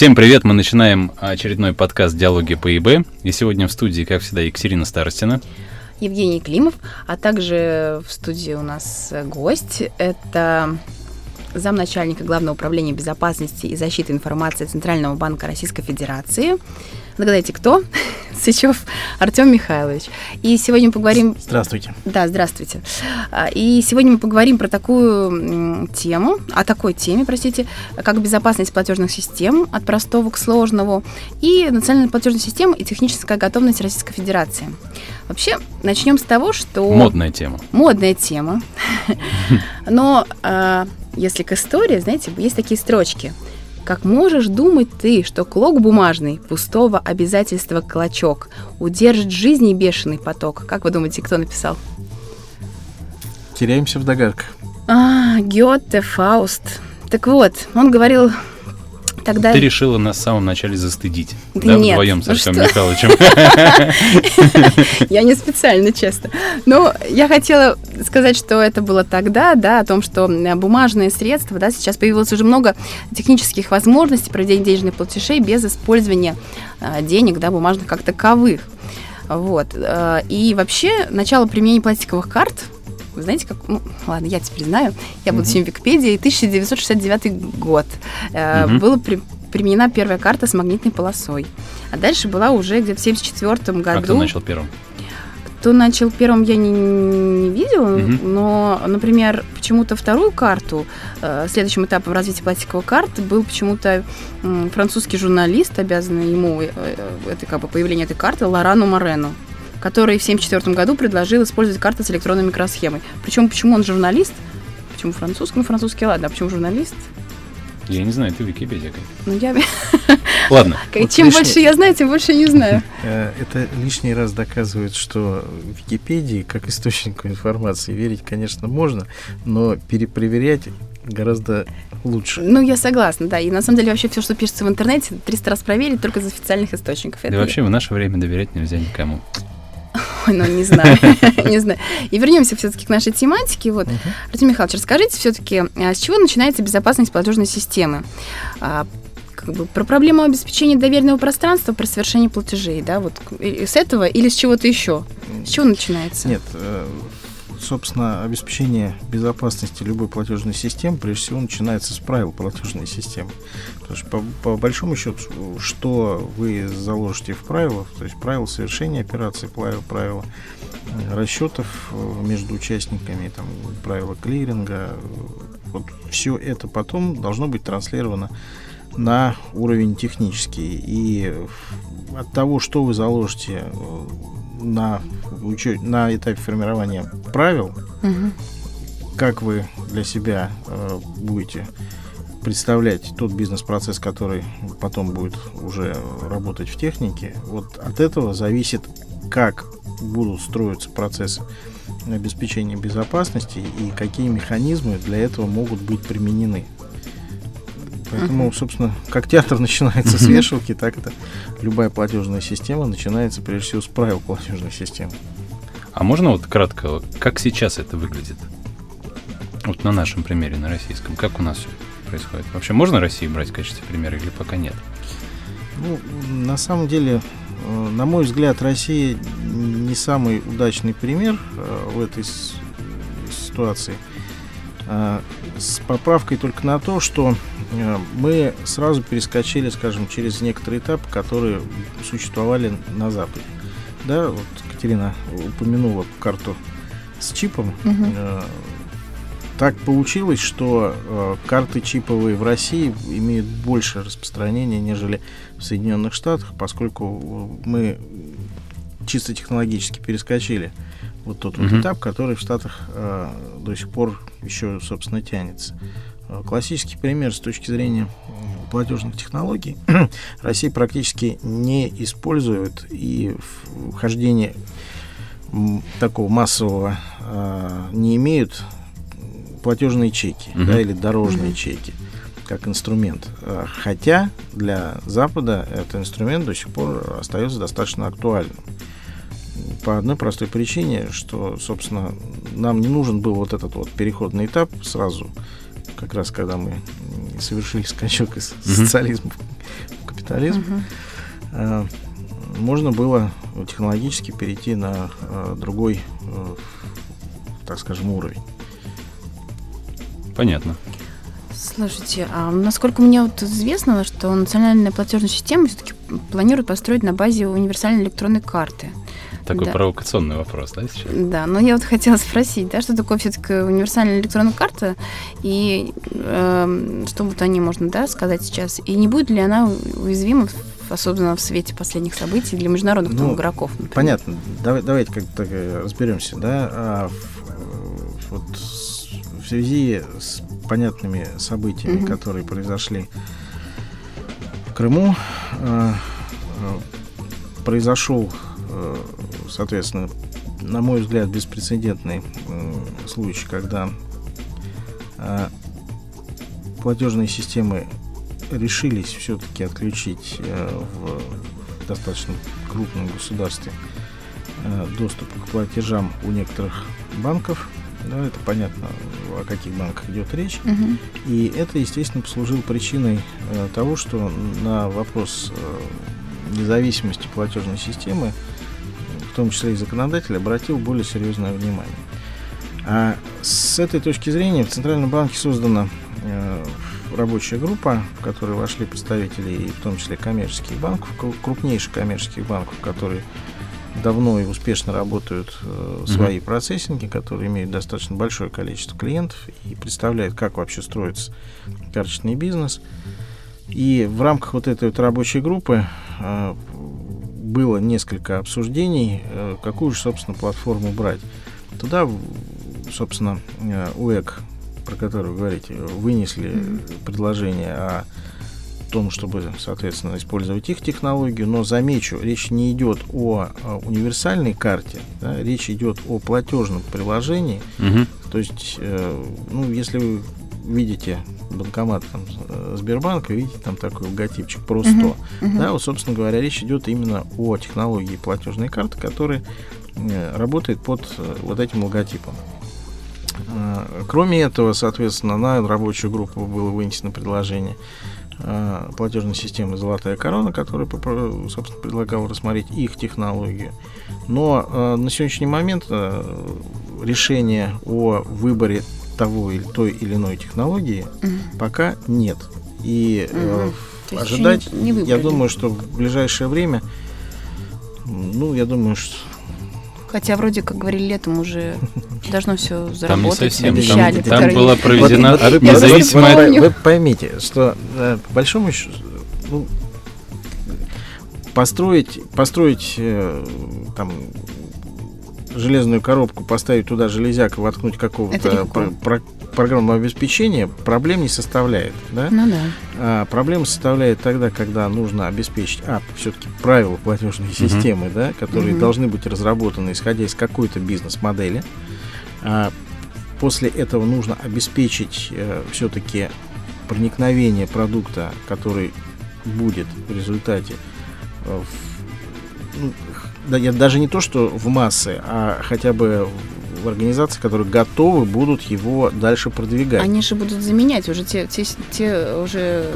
Всем привет! Мы начинаем очередной подкаст «Диалоги по ИБ». И сегодня в студии, как всегда, Екатерина Старостина. Евгений Климов, а также в студии у нас гость. Это замначальника Главного управления безопасности и защиты информации Центрального банка Российской Федерации. Догадайте, кто? Сычев Артем Михайлович. И сегодня мы поговорим... Здравствуйте. Да, здравствуйте. А, и сегодня мы поговорим про такую тему, о такой теме, простите, как безопасность платежных систем от простого к сложному и национальная платежная система и техническая готовность Российской Федерации. Вообще, начнем с того, что... Модная тема. Модная тема. Но а, если к истории, знаете, есть такие строчки – как можешь думать ты, что клок бумажный, пустого обязательства клочок, удержит жизни бешеный поток? Как вы думаете, кто написал? Теряемся в догадках. А, Гёте, Фауст. Так вот, он говорил Тогда... Ты решила нас в самом начале застыдить, да, да Нет, вдвоем ну Артем что? Михайловичем. Я не специально, честно. Но я хотела сказать, что это было тогда, да, о том, что бумажные средства, да, сейчас появилось уже много технических возможностей проведения денежных платежей без использования а, денег, да, бумажных как таковых. Вот. а, И вообще начало применения пластиковых карт вы знаете, как... Ну, ладно, я теперь знаю. Я буду сегодня в Википедии. 1969 год. Э, Мгм. Была при- применена первая карта с магнитной полосой. А дальше была уже где-то в 1974 году. А кто начал первым? Кто начал первым, я не, не видела, Мгм. но, например, почему-то вторую карту, э, следующим этапом развития пластиковой карты был почему-то м, французский журналист, обязанный ему э, э, это как бы появление этой карты, Лорану Морену который в 1974 году предложил использовать карты с электронной микросхемой. Причем, почему он журналист? Почему французский? Ну, французский, ладно. А почему журналист? Я не знаю, ты Википедия. Ну, я... Ладно, Вот Чем лишний- больше я знаю, тем больше я не знаю. Э, Это лишний раз доказывает, что Википедии, как источнику информации, верить, конечно, можно, но перепроверять гораздо лучше. Ну, я согласна, да. И на самом деле вообще все, что пишется в интернете, 300 раз проверить только из официальных источников. да Это- вообще в наше время доверять нельзя никому. Ой, ну, не знаю, не знаю. И вернемся все-таки к нашей тематике. Вот, Артем Михайлович, расскажите все-таки, с чего начинается безопасность платежной системы? А, как бы про проблему обеспечения доверенного пространства при совершении платежей, да, вот с этого или с чего-то еще? С чего начинается? Нет, э, собственно, обеспечение безопасности любой платежной системы, прежде всего, начинается с правил платежной системы. Потому что, по, по большому счету, что вы заложите в правилах, то есть правила совершения операций, правила, правила э, расчетов э, между участниками, там, правила клиринга, вот все это потом должно быть транслировано на уровень технический. И от того, что вы заложите э, на, на этапе формирования правил, Мгм. как вы для себя э, будете представлять тот бизнес-процесс, который потом будет уже работать в технике, вот от этого зависит, как будут строиться процессы обеспечения безопасности и какие механизмы для этого могут быть применены. Поэтому, собственно, как театр начинается с вешалки, так это любая платежная система начинается прежде всего с правил платежной системы. А можно вот кратко, как сейчас это выглядит? Вот на нашем примере, на российском. Как у нас все происходит? Вообще можно Россию брать в качестве примера или пока нет? Ну, на самом деле, э, на мой взгляд, Россия не самый удачный пример э, в этой ситуации. С поправкой только на то, что э, мы сразу перескочили, скажем, через некоторые этапы, которые существовали на Западе. Да, вот Катерина упомянула карту с чипом. Э, Так получилось, что э, карты чиповые в России имеют больше распространения, нежели в Соединенных Штатах, поскольку мы чисто технологически перескочили вот тот вот этап, который в Штатах э, до сих пор еще, собственно, тянется. Э, Классический пример с точки зрения м, платежных технологий Россия практически не использует и в- вхождение такого массового э, не имеют платежные чеки Мгм. да, или дорожные Мгм. чеки как инструмент. Э, Хотя для Запада этот инструмент до сих пор остается достаточно актуальным. По одной простой причине, что, собственно, нам не нужен был вот этот вот переходный этап сразу, как раз когда мы совершили скачок из Мгм. социализма в капитализм, угу. можно было технологически перейти на другой, так скажем, уровень. Понятно. Слушайте, а насколько мне вот известно, что национальная платежная система все-таки планирует построить на базе универсальной электронной карты. Такой да. провокационный вопрос, да, сейчас? Да, но я вот хотела спросить, да, что такое все-таки универсальная электронная карта и э, что вот о ней можно, да, сказать сейчас, и не будет ли она уязвима особенно в свете последних событий для международных ну, игроков. Например. Понятно. Давай, давайте как-то разберемся, да. А, вот в связи с понятными событиями, угу. которые произошли в Крыму, э, э, произошел, э, соответственно, на мой взгляд, беспрецедентный э, случай, когда э, платежные системы решились все-таки отключить э, в достаточно крупном государстве доступ к платежам у некоторых банков да, это понятно, о каких банках идет речь. Угу. И это, естественно, послужило причиной того, что на вопрос независимости платежной системы, в том числе и законодатель, обратил более серьезное внимание. А с этой точки зрения в Центральном банке создана э, рабочая группа, в которой вошли представители, и в том числе коммерческих банков, крупнейших коммерческих банков, которые давно и успешно работают э, свои mm-hmm. процессинги, которые имеют достаточно большое количество клиентов и представляют, как вообще строится карточный бизнес. И в рамках вот этой вот рабочей группы э, было несколько обсуждений, э, какую же, собственно, платформу брать. Туда, собственно, э, УЭК, про который вы говорите, вынесли предложение о том, чтобы, соответственно, использовать их технологию, но замечу, речь не идет о, о универсальной карте, да, речь идет о платежном приложении. Угу. То есть, э, ну, если вы видите банкомат там, э, Сбербанка, видите там такой логотипчик про 100. Uh-huh, uh-huh. Да, вот, собственно говоря, речь идет именно о технологии платежной карты, которая э, работает под э, вот этим логотипом. Кроме этого, соответственно, на рабочую группу было вынесено предложение платежной системы «Золотая корона», которая, собственно, предлагала рассмотреть их технологию. Но на сегодняшний момент решения о выборе того или той или иной технологии угу. пока нет. И угу. ожидать, не, не я думаю, что в ближайшее время, ну, я думаю, что Хотя вроде как говорили летом уже должно все заработать. Там не совсем. Обещали, там, там была проведена вот, вот, независимая... Вы, вы, вы поймите, что э, по большому счету ну, построить, построить э, там железную коробку, поставить туда железяк и воткнуть какого-то про- про- программного обеспечения, проблем не составляет. Да? Ну да. А, проблема составляет тогда, когда нужно обеспечить, а, все-таки правила платежной uh-huh. системы, да, которые uh-huh. должны быть разработаны, исходя из какой-то бизнес-модели. А, после этого нужно обеспечить э, все-таки проникновение продукта, который будет в результате э, в, ну, да, я, даже не то, что в массы, а хотя бы в организации, которые готовы будут его дальше продвигать. Они же будут заменять уже те, те, те уже...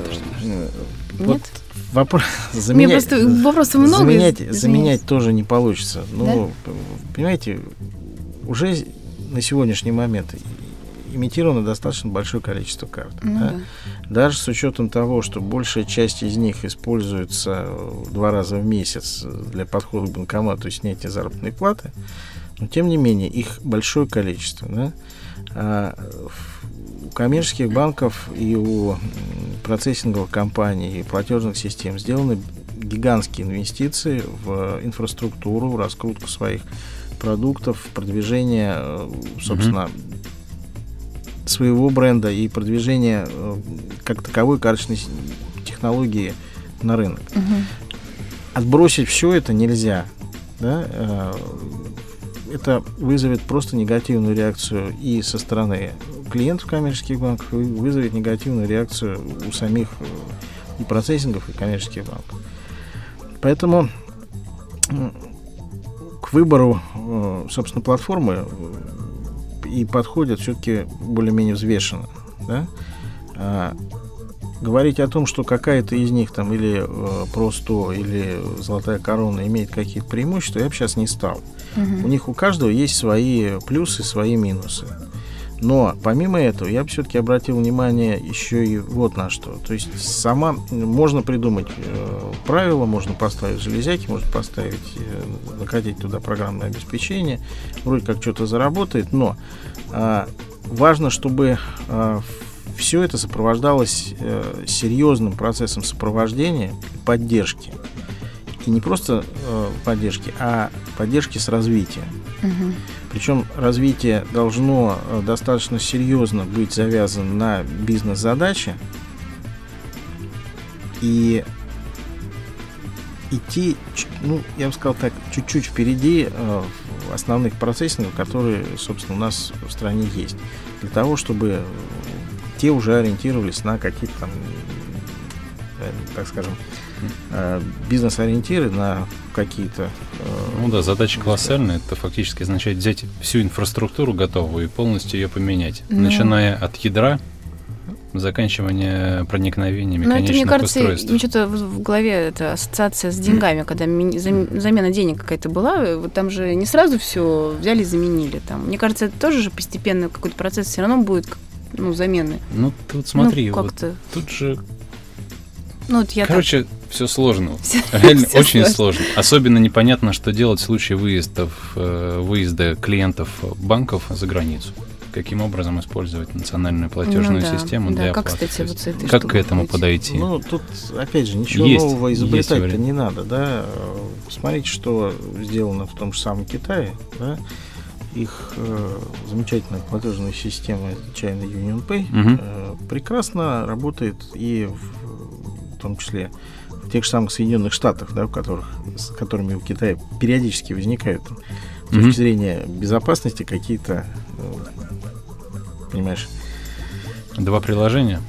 Вот Нет? Вопрос, заменять, просто вопросов много. Заменять, заменять тоже не получится. Ну, да? понимаете, уже на сегодняшний момент имитировано достаточно большое количество карт. Ну, да? Да. Даже с учетом того, что большая часть из них используется два раза в месяц для подхода к банкомату и снятия заработной платы, но тем не менее их большое количество. Да? А у коммерческих банков и у процессинговых компаний и платежных систем сделаны гигантские инвестиции в инфраструктуру, в раскрутку своих продуктов, продвижение, э, собственно, mm-hmm своего бренда и продвижения э, как таковой карточной технологии на рынок. Угу. Отбросить все это нельзя. Да? Э, это вызовет просто негативную реакцию и со стороны клиентов коммерческих банков, и вызовет негативную реакцию у самих э, и процессингов, и коммерческих банков. Поэтому к выбору, собственно, платформы и подходят все-таки более-менее взвешенно. Да? А, говорить о том, что какая-то из них там или э, про 100, или золотая корона имеет какие-то преимущества, я бы сейчас не стал. Мгм. У них у каждого есть свои плюсы, свои минусы. Но помимо этого, я бы все-таки обратил внимание еще и вот на что. То есть сама можно придумать э, правила, можно поставить железяки, можно поставить, э, накатить туда программное обеспечение, вроде как что-то заработает, но а, важно, чтобы все это сопровождалось э, серьезным процессом сопровождения и поддержки. И не просто э, поддержки, а поддержки с развитием. Мгм. Причем развитие должно э, достаточно серьезно быть завязано на бизнес-задачи и идти, ну, я бы сказал так, чуть-чуть впереди э, основных процессингов, которые, собственно, у нас в стране есть. Для того, чтобы э, те уже ориентировались на какие-то там, так скажем, э, бизнес-ориентиры, на какие-то... э, Ну да, задача колоссальная. Это фактически означает взять всю инфраструктуру готовую и полностью ее поменять. Ну. Начиная от ядра, заканчивания проникновениями Ну, это, мне кажется, устройств. мне что-то в голове это ассоциация с деньгами, когда замена денег какая-то была, э, вот там же не сразу все взяли и заменили. Там. Мне кажется, это тоже же постепенно какой-то процесс все равно будет ну, замены. Ну, тут смотри, ну, вот тут же, Ну, вот я короче, все сложно. так- Реально всё очень сложно. сложно. Особенно непонятно, что делать в случае выездов, э, выезда клиентов банков за границу. Каким образом использовать национальную платежную Ну да, систему да. для Как, оплаты. кстати, вот с этой как к этому быть? подойти? Ну, тут, опять же, ничего Есть, нового изобретать-то не надо, да. Посмотрите, что сделано в том же самом Китае, да. Их э, замечательная платежная система China Union Pay Мгм. э, прекрасно работает и в том числе в тех же самых Соединенных Штатах, да, в которых, с которыми у Китая периодически возникают с точки Мгм. зрения безопасности какие-то, э, понимаешь, Два приложения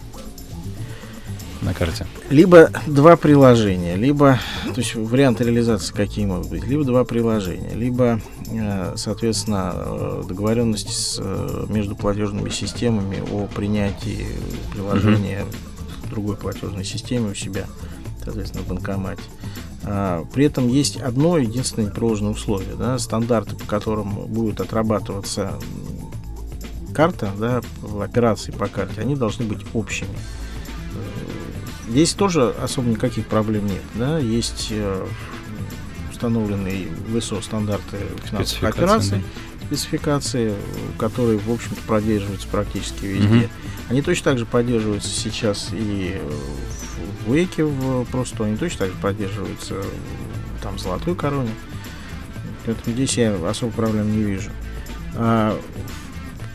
на карте. либо два приложения, либо, то есть варианты реализации какие могут быть, либо два приложения, либо, э, соответственно, э, договоренности с, между платежными системами о принятии приложения в другой платежной системе у себя, соответственно, в банкомате. А, При этом есть одно единственное непреложное условие, да, стандарты, по которым будет отрабатываться карта, да, операции по карте, они должны быть общими. Здесь тоже особо никаких проблем нет. Да? Есть э, установленные в стандарты финансовых операций, спецификации, э, которые, в общем-то, поддерживаются практически везде. Мгм. Они точно так же поддерживаются сейчас и э, в Веке в просто, они точно так же поддерживаются э, там в Золотой Короне. Поэтому здесь я особо проблем не вижу. А,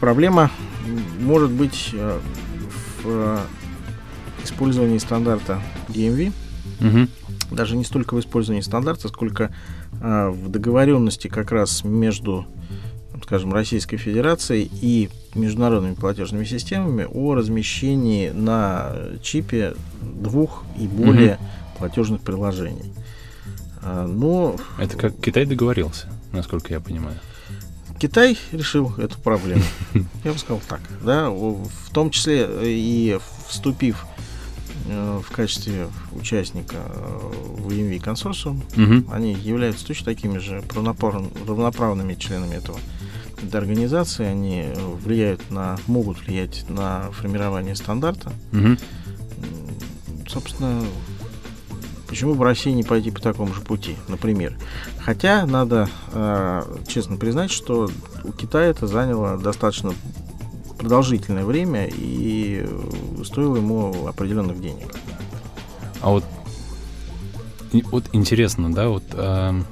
проблема может быть э, в э, использовании стандарта DMV, Мгм. даже не столько в использовании стандарта, сколько а, в договоренности как раз между, скажем, Российской Федерацией и международными платежными системами о размещении на чипе двух и более платежных приложений. А, Но Это как Китай договорился, насколько я понимаю. Китай решил эту проблему. Я бы сказал так. Да, в том числе э, и вступив э, в качестве участника э, в EMV консорциум, Мгм. они являются точно такими же равноправ- равноправными членами этого этой организации. Они э, влияют на, могут влиять на формирование стандарта. М, Собственно, почему бы России не пойти по такому же пути, например? Хотя надо э, честно признать, что у Китая это заняло достаточно продолжительное время и э, стоило ему определенных денег. А вот, вот интересно, да, вот ам,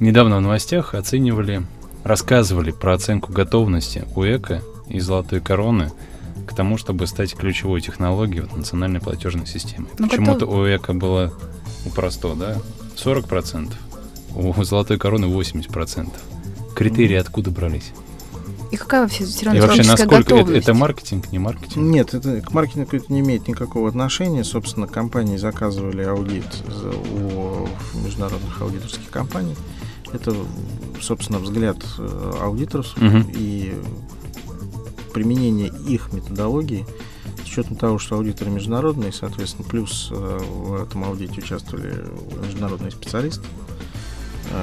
недавно в новостях оценивали, рассказывали про оценку готовности УЭКа и Золотой Короны к тому, чтобы стать ключевой технологией вот, национальной платежной системы. Ну, Почему-то у УЭКа было у Просто, да, 40%, у Золотой Короны 80%. Критерии откуда брались? И какая вообще все И равно вообще, техническая насколько это, готовность? это маркетинг, не маркетинг? Нет, это к маркетингу это не имеет никакого отношения. Собственно, компании заказывали аудит у международных аудиторских компаний. Это, собственно, взгляд э, аудиторов Мгм. и применение их методологии с учетом того, что аудиторы международные, соответственно, плюс в этом аудите участвовали международные специалисты,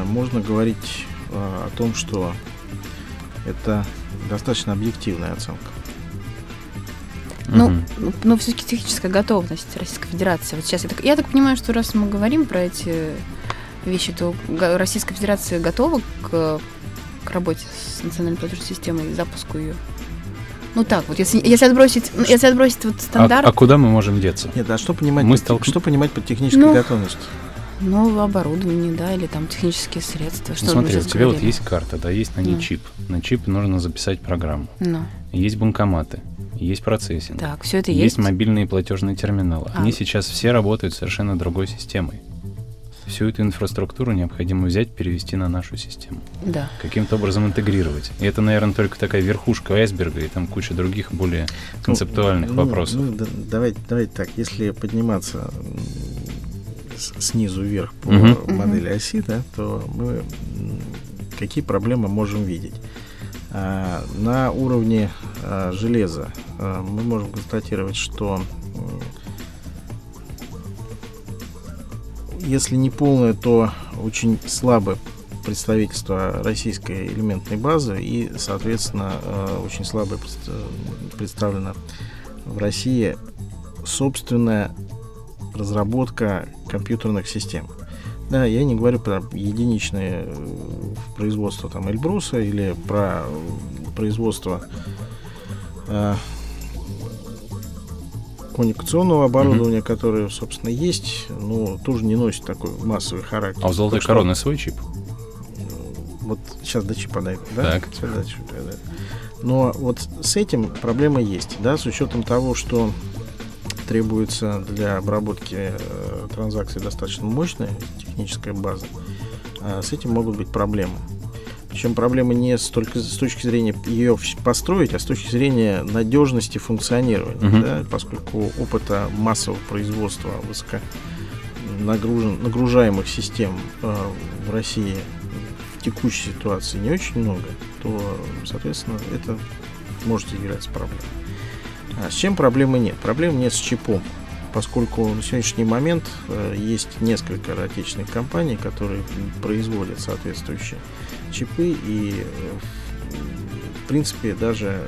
можно говорить о том, что это достаточно объективная оценка. Ну, угу. но все-таки техническая готовность Российской Федерации. Вот сейчас я так, я так понимаю, что раз мы говорим про эти вещи, то Российская Федерация готова к, к работе с национальной платежной системой и запуску ее. Ну так вот, если, если отбросить, если отбросить вот стандарт. А, а куда мы можем деться? Нет, а что понимать, мы под, столк... что понимать под технической ну, готовностью? Ну, оборудование, да, или там технические средства. Что ну, смотри, у тебя вот есть карта, да, есть на ней ну. чип. На чип нужно записать программу. Ну. Есть банкоматы есть процессинг. Так, все это есть. Есть мобильные платежные терминалы. А. Они сейчас все работают совершенно другой системой. Всю эту инфраструктуру необходимо взять, перевести на нашу систему. Да. Каким-то образом интегрировать. И это, наверное, только такая верхушка айсберга, и там куча других более ну, концептуальных ну, вопросов. Ну, да, давайте, давайте так, если подниматься снизу вверх по угу. модели оси, да, то мы какие проблемы можем видеть? А, на уровне а, железа а, мы можем констатировать, что если не полное, то очень слабое представительство российской элементной базы и, соответственно, очень слабо представлена в России собственная разработка компьютерных систем. Да, я не говорю про единичное э, производство там Эльбруса или про производство э, коммуникационного оборудования, mm-hmm. которое, собственно, есть, но тоже не носит такой массовый характер. А у золотой короны свой чип? Вот сейчас до чипа дойдем, да? Так. Сейчас до чипа, да. Но вот с этим проблема есть, да, с учетом того, что требуется для обработки э, транзакций достаточно мощная техническая база, э, с этим могут быть проблемы. Причем проблема не столько с точки зрения ее построить, а с точки зрения надежности функционирования, uh-huh. да, поскольку опыта массового производства высоко нагружен, нагружаемых систем э, в России в текущей ситуации не очень много, то, соответственно, это может являться проблемой. А с чем проблемы нет? Проблем нет с чипом, поскольку на сегодняшний момент э, есть несколько отечественных компаний, которые производят соответствующие чипы и, э, в принципе, даже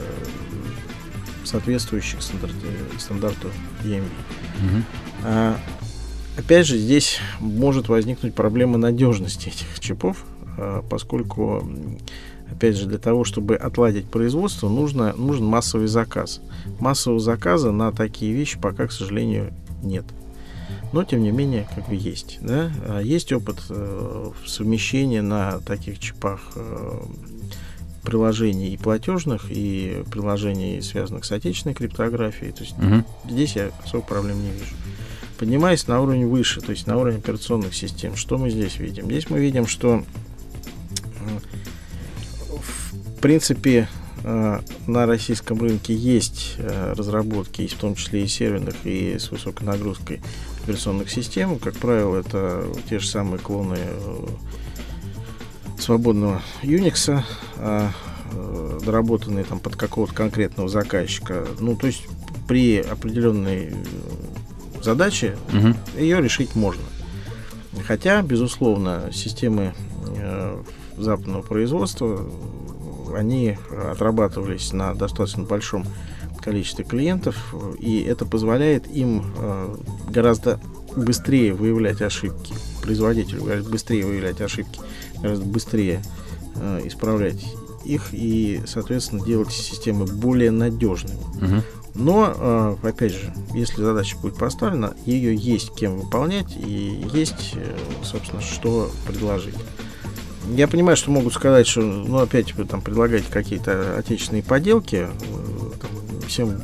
соответствующих стандарт, стандарту EMV. Угу. А, опять же, здесь может возникнуть проблема надежности этих чипов, а, поскольку опять же, для того, чтобы отладить производство, нужно, нужен массовый заказ. Массового заказа на такие вещи пока, к сожалению, нет. Но, тем не менее, как бы есть. Да? А есть опыт э, совмещения на таких чипах э, приложений и платежных, и приложений, связанных с отечественной криптографией. То есть угу. здесь я особо проблем не вижу. Поднимаясь на уровень выше, то есть на уровень операционных систем, что мы здесь видим? Здесь мы видим, что принципе, э, на российском рынке есть э, разработки, в том числе и серверных, и с высокой нагрузкой операционных систем. Как правило, это те же самые клоны э, свободного Unix, доработанные там под какого-то конкретного заказчика. Ну, то есть при определенной задаче угу. ее решить можно. Хотя, безусловно, системы западного производства они отрабатывались на достаточно большом количестве клиентов, и это позволяет им э, гораздо быстрее выявлять ошибки, производителю гораздо быстрее выявлять ошибки, гораздо быстрее э, исправлять их и, соответственно, делать системы более надежными. Угу. Но, э, опять же, если задача будет поставлена, ее есть кем выполнять и есть, собственно, что предложить. Я понимаю, что могут сказать, что, ну, опять вы там предлагаете какие-то отечественные поделки. Э, там, всем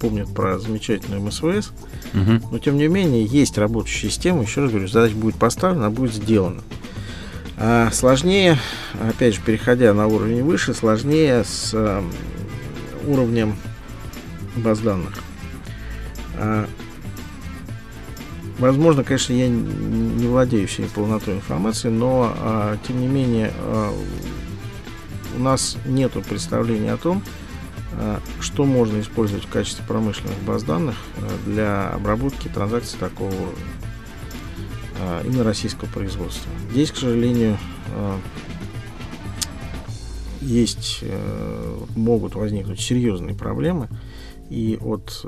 помнят про замечательную МСВС. Угу. Но, тем не менее, есть рабочая система. Еще раз говорю, задача будет поставлена, она будет сделана. А сложнее, опять же, переходя на уровень выше, сложнее с э, уровнем баз данных. А, Возможно, конечно, я не владею всей полнотой информации, но, а, тем не менее, а, у нас нет представления о том, э, что можно использовать в качестве промышленных баз данных э, для обработки транзакций такого э, именно российского производства. Здесь, к сожалению, есть, могут возникнуть серьезные проблемы. И вот,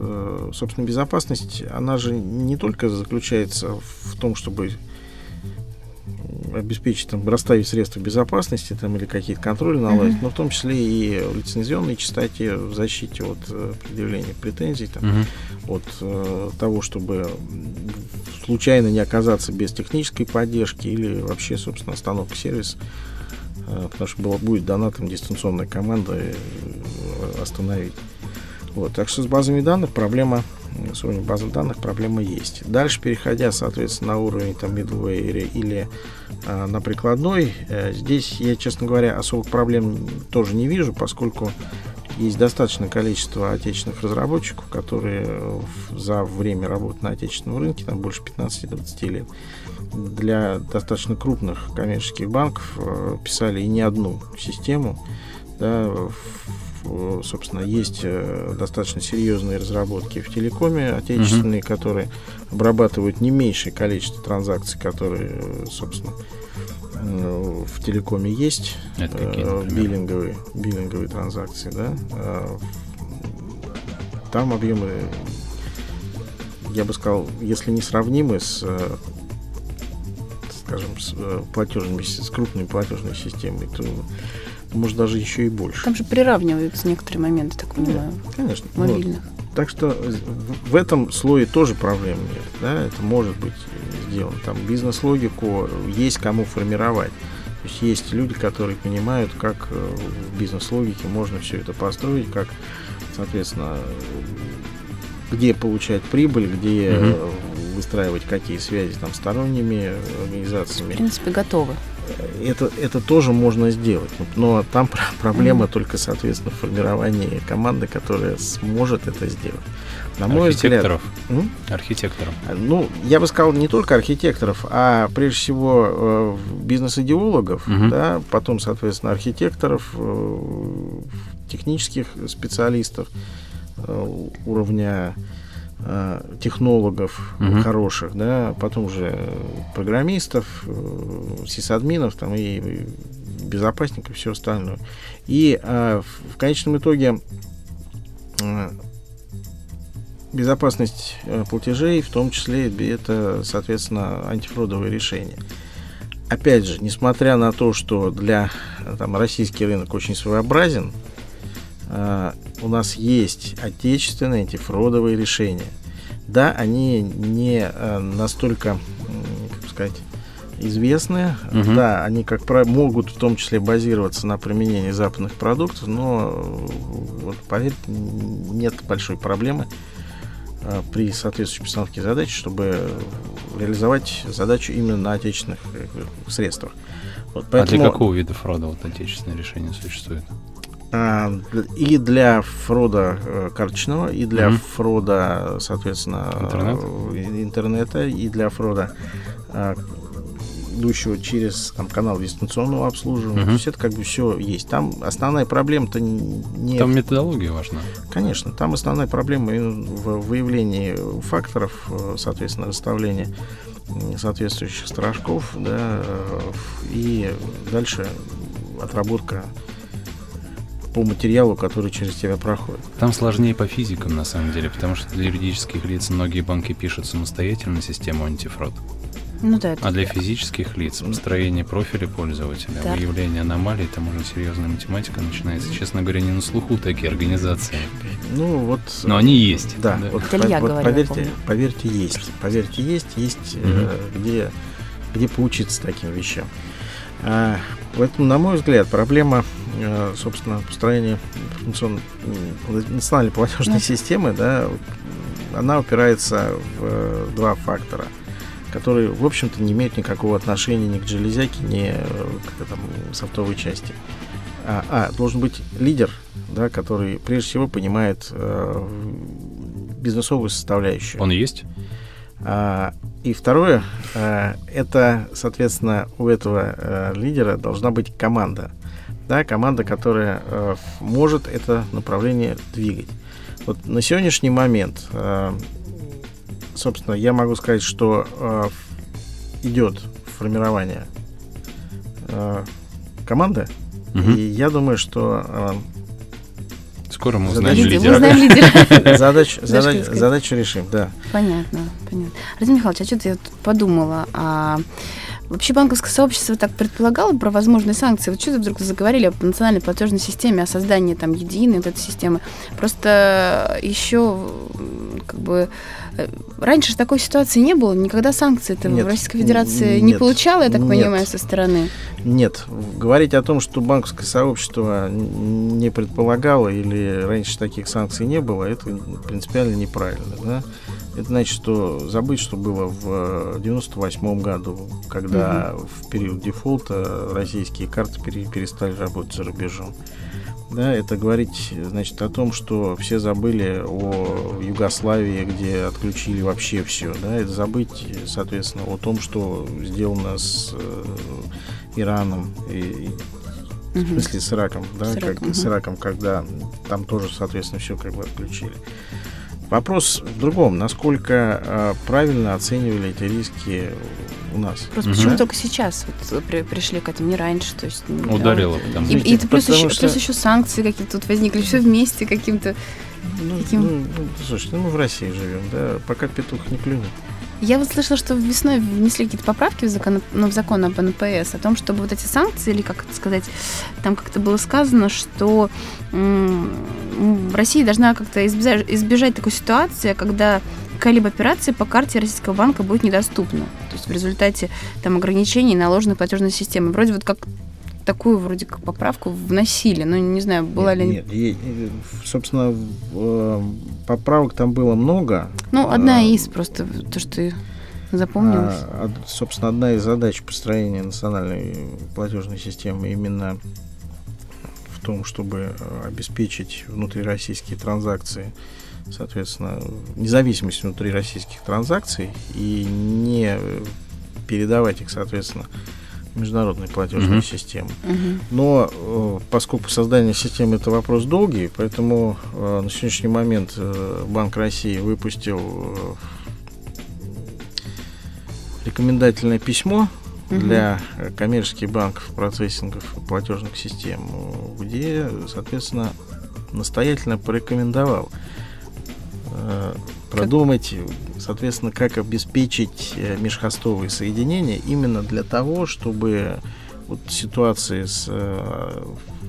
собственно, безопасность, она же не только заключается в том, чтобы обеспечить, там, расставить средства безопасности там, или какие-то контроли наладить, mm-hmm. но в том числе и в лицензионной частоте, в защите от э, предъявления претензий, там, mm-hmm. от э, того, чтобы случайно не оказаться без технической поддержки или вообще, собственно, остановка сервиса, э, потому что было, будет дана там дистанционная команда э, остановить. Вот, так что с базами данных проблема с уровнем базы данных проблема есть. Дальше, переходя, соответственно, на уровень там middleware или а, на прикладной, э, здесь я, честно говоря, особых проблем тоже не вижу, поскольку есть достаточное количество отечественных разработчиков, которые за время работы на отечественном рынке, там больше 15-20 лет, для достаточно крупных коммерческих банков э, писали и не одну систему, да, Э, собственно, есть э, достаточно серьезные разработки в телекоме отечественные, uh-huh. которые обрабатывают не меньшее количество транзакций, которые, э, собственно, в телекоме есть. Это какие, биллинговые, биллинговые транзакции, да. Там объемы, я бы сказал, если не сравнимы с скажем, с платежными, с крупными платежными системами, то может даже еще и больше. Там же приравниваются некоторые моменты, так понимаю. Да, конечно. Мобильных. Вот. Так что в этом слое тоже проблем нет. Да? Это может быть сделано. Там бизнес-логику есть кому формировать. То есть есть люди, которые понимают, как э, в бизнес-логике можно все это построить, как, соответственно, где получать прибыль, где угу. выстраивать какие связи там сторонними организациями. В принципе, готовы это, это тоже можно сделать. Но там проблема только, соответственно, в формировании команды, которая сможет это сделать. На мой архитекторов. взгляд... Архитекторов. Ну, я бы сказал, не только архитекторов, а прежде всего э, бизнес-идеологов, mm-hmm. да, потом, соответственно, архитекторов, э, технических специалистов э, уровня Э, технологов угу. хороших, да, потом уже программистов, э, сисадминов там и безопасников, и все остальное. И э, в конечном итоге э, безопасность э, платежей, в том числе это, соответственно, антифродовые решения. Опять же, несмотря на то, что для там, российский рынок очень своеобразен, у нас есть отечественные антифродовые решения. Да, они не э, настолько, как сказать, известны. Угу. Да, они, как правило, могут в том числе базироваться на применении западных продуктов, но, вот, поверьте, нет большой проблемы э, при соответствующей постановке задач, чтобы реализовать задачу именно на отечественных э, средствах. Вот, поэтому... А для какого вида фрода вот отечественное решение существует? А, и для фрода э, карточного, и для mm-hmm. фрода, соответственно, Интернет? Э, интернета, и для фрода а, идущего через там, канал дистанционного обслуживания. Uh-huh. То есть это как бы все есть. Там основная проблема-то не... Там методология важна. Конечно. Там основная проблема в выявлении факторов, э, соответственно, расставления соответствующих сторожков, да, и дальше отработка по материалу, который через тебя проходит. Там сложнее по физикам, на самом деле, потому что для юридических лиц многие банки пишут самостоятельно систему антифрод. Ну да. А для физических лиц построение профиля пользователя, да. выявление аномалий, там уже серьезная математика начинается. Честно говоря, не на слуху такие организации. Ну вот. Но они есть. Да. да. Вот, Это я вот, поверьте, поверьте, есть. Поверьте, есть, есть, угу. э, где, где поучиться таким вещам. А, поэтому, на мой взгляд, проблема, э, собственно, построения национальной платежной системы, да, она упирается в э, два фактора, которые, в общем-то, не имеют никакого отношения ни к железяке, ни к там, софтовой части. А, а, должен быть лидер, да, который прежде всего понимает э, бизнесовую составляющую. Он есть? А, и второе, а, это, соответственно, у этого а, лидера должна быть команда. да, команда, которая э, может это направление двигать. Вот на сегодняшний момент, э, собственно, я могу сказать, что э, идет формирование э, команды, Мгм. и я думаю, что э, Скоро мы узнаем Лидер, лидера. узнаем лидера. задач, задач- задачу решим, да. Понятно, понятно. Радим Михайлович, а что-то я тут подумала. А вообще банковское сообщество так предполагало про возможные санкции. Вот что-то вдруг заговорили об национальной платежной системе, о создании там единой вот этой системы. Просто еще как бы раньше же такой ситуации не было, никогда санкции-то Нет, в Российской Федерации не нет, получала, я так нет. понимаю, со стороны. Нет, говорить о том, что банковское сообщество не предполагало или раньше таких санкций не было, это принципиально неправильно. Да? Это значит, что забыть, что было в 98 году, когда в период дефолта российские карты пере- перестали работать за рубежом. Да, это говорить, значит, о том, что все забыли о Югославии, где отключили вообще все. Да, это забыть, соответственно, о том, что сделано с э, Ираном и, и в смысле с Ираком, да, С как- Ираком, с. Ираком, когда там тоже, соответственно, все как бы отключили. Вопрос в другом, насколько э, правильно оценивали эти риски у нас. Просто Мгм. почему только сейчас вот при- пришли к этому, не раньше, то есть не- Ударило, потому И, и это плюс, потому еще, что- плюс еще санкции какие-то тут возникли, все вместе каким-то. Ну, Каким? ну, ну, слушайте, ну, мы в России живем, да, пока петух не клюнет. Я вот слышала, что весной внесли какие-то поправки в закон, ну, в закон об НПС о том, чтобы вот эти санкции, или как это сказать, там как-то было сказано, что Россия должна как-то избежать, избежать такой ситуации, когда какая-либо операция по карте российского банка будет недоступна. То есть в результате там ограничений наложенной платежной системы. Вроде вот как такую вроде как поправку вносили. Ну, не знаю, была ли... Нет, и- и, собственно, э, поправок там было много. Ну, одна А, из просто, то, что запомнилось. А, собственно, одна из задач построения национальной платежной системы именно в том, чтобы обеспечить внутрироссийские транзакции, соответственно, независимость внутрироссийских транзакций и не передавать их, соответственно, в международные платежные Мгм. системы. Мгм. Но э, поскольку создание системы это вопрос долгий, поэтому э, на сегодняшний момент э, Банк России выпустил э, рекомендательное письмо Мгм. для коммерческих банков, процессингов платежных систем, э, где, соответственно, настоятельно порекомендовал э, продумать, соответственно, как обеспечить э, межхостовые соединения именно для того, чтобы вот ситуации с э,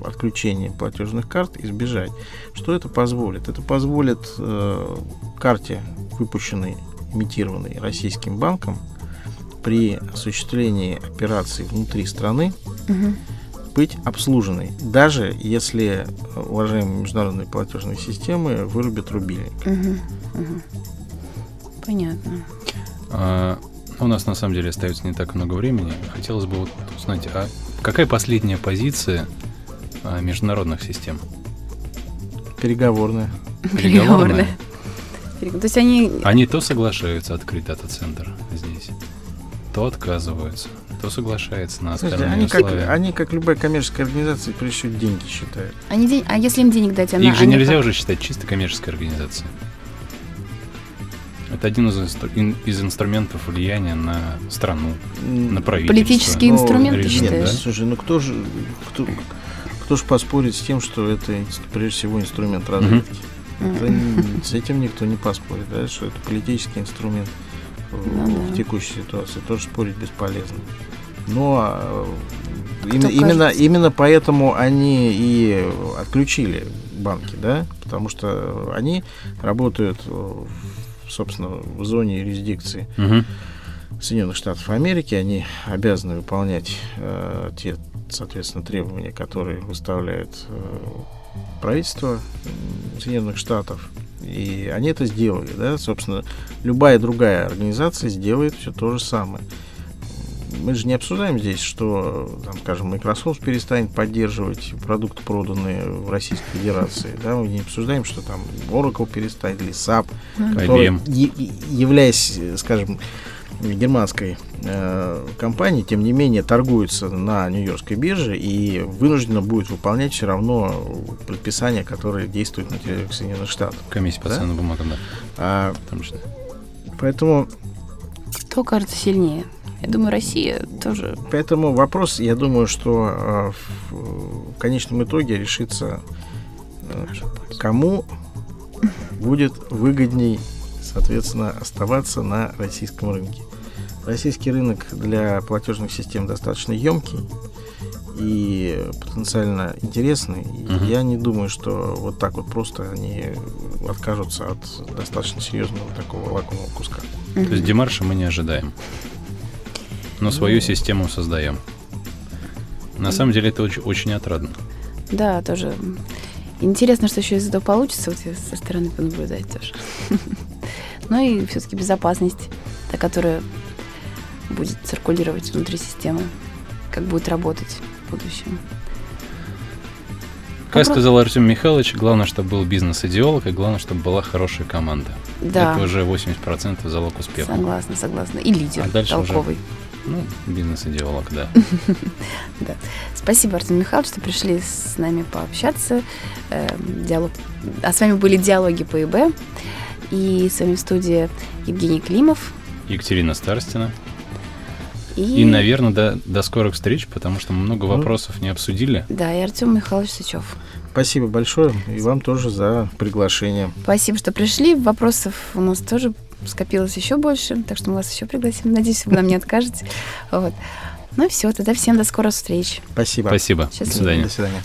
отключением платежных карт избежать. Что это позволит? Это позволит э, карте, выпущенной, имитированной российским банком, при осуществлении операций внутри страны Мгм. Быть обслуженной, даже если уважаемые международные платежные системы вырубят рубильник. Мгм. Мгм. Понятно. А, у нас на самом деле остается не так много времени. Хотелось бы вот узнать, а какая последняя позиция а, международных систем? Переговорная. Переговорная? Перег- То есть они... Они то соглашаются открыть дата-центр здесь, то отказываются, то соглашаются на Слушайте, они, как, они, как любая коммерческая организация, прежде всего деньги считают. они день- А если им денег дать, она... Их же они нельзя как? уже считать чисто коммерческой организацией. Это один из, инстру- ин- из инструментов влияния на страну, на правительство. Политический Ну, инструмент, ты режим, Нет, считаешь? да? слушай, ну кто же, кто, кто же поспорит с тем, что это прежде всего инструмент разведки? Это н- с этим никто не поспорит, да, что это политический инструмент в, Ну да. в текущей ситуации. Тоже спорить бесполезно. Но а, Кто именно, именно, кажется? именно поэтому они и отключили банки, да, потому что они работают, э, в- собственно, в зоне юрисдикции Мгм. Соединенных Штатов Америки, они обязаны выполнять э, те, соответственно, требования, которые выставляет э, правительство Соединенных Штатов. И они это сделали, да, собственно, любая другая организация сделает все то же самое. Мы же не обсуждаем здесь, что, там, скажем, Microsoft перестанет поддерживать продукты, проданные в Российской Федерации. Да? Мы не обсуждаем, что там Oracle перестанет или SAP, Ну, который, являясь, скажем, германской э, компании, тем не менее, торгуется на Нью-Йоркской бирже и вынуждена будет выполнять все равно предписания, которые действуют на территории Соединенных Штатов. Комиссия по Да? ценным бумагам, да. А, Там же- поэтому, Кто кажется сильнее? Я думаю, Россия тоже. поэтому вопрос, я думаю, что э, в, в конечном итоге решится, э, кому будет выгодней, соответственно, оставаться на российском рынке. Российский рынок для платежных систем достаточно емкий и потенциально интересный. И Мгм. Я не думаю, что вот так вот просто они откажутся от достаточно серьезного такого лакомого куска. То есть демарша мы не ожидаем. Но свою систему создаем. На самом деле это очень, очень отрадно. Да, тоже. Интересно, что еще из этого получится, вот я со стороны понаблюдать тоже. Ну и все-таки безопасность, та, которая будет циркулировать внутри системы, как будет работать в будущем. Как Вопрос- сказал Артем Михайлович, главное, чтобы был бизнес-идеолог, и главное, чтобы была хорошая команда. Да, Это уже 80% залог успеха. согласна, согласна. И лидер А дальше уже- толковый. Ну, бизнес-идеолог, да. Спасибо, Артем Михайлович, что пришли с нами пообщаться. Эм, диалог... А с вами были диалоги по ИБ. И с вами в студии Евгений Климов. Екатерина Старстина. И, И, наверное, до, до скорых встреч, потому что мы много Ну. вопросов не обсудили. Да, и Артем Михайлович Сычев. Спасибо большое и вам тоже за приглашение. Спасибо, что пришли. Вопросов у нас тоже скопилось еще больше, так что мы вас еще пригласим. Надеюсь, вы нам не откажете. Вот. Ну и все, тогда всем до скорых встреч. Спасибо. Спасибо. До Счастливо. свидания. До свидания.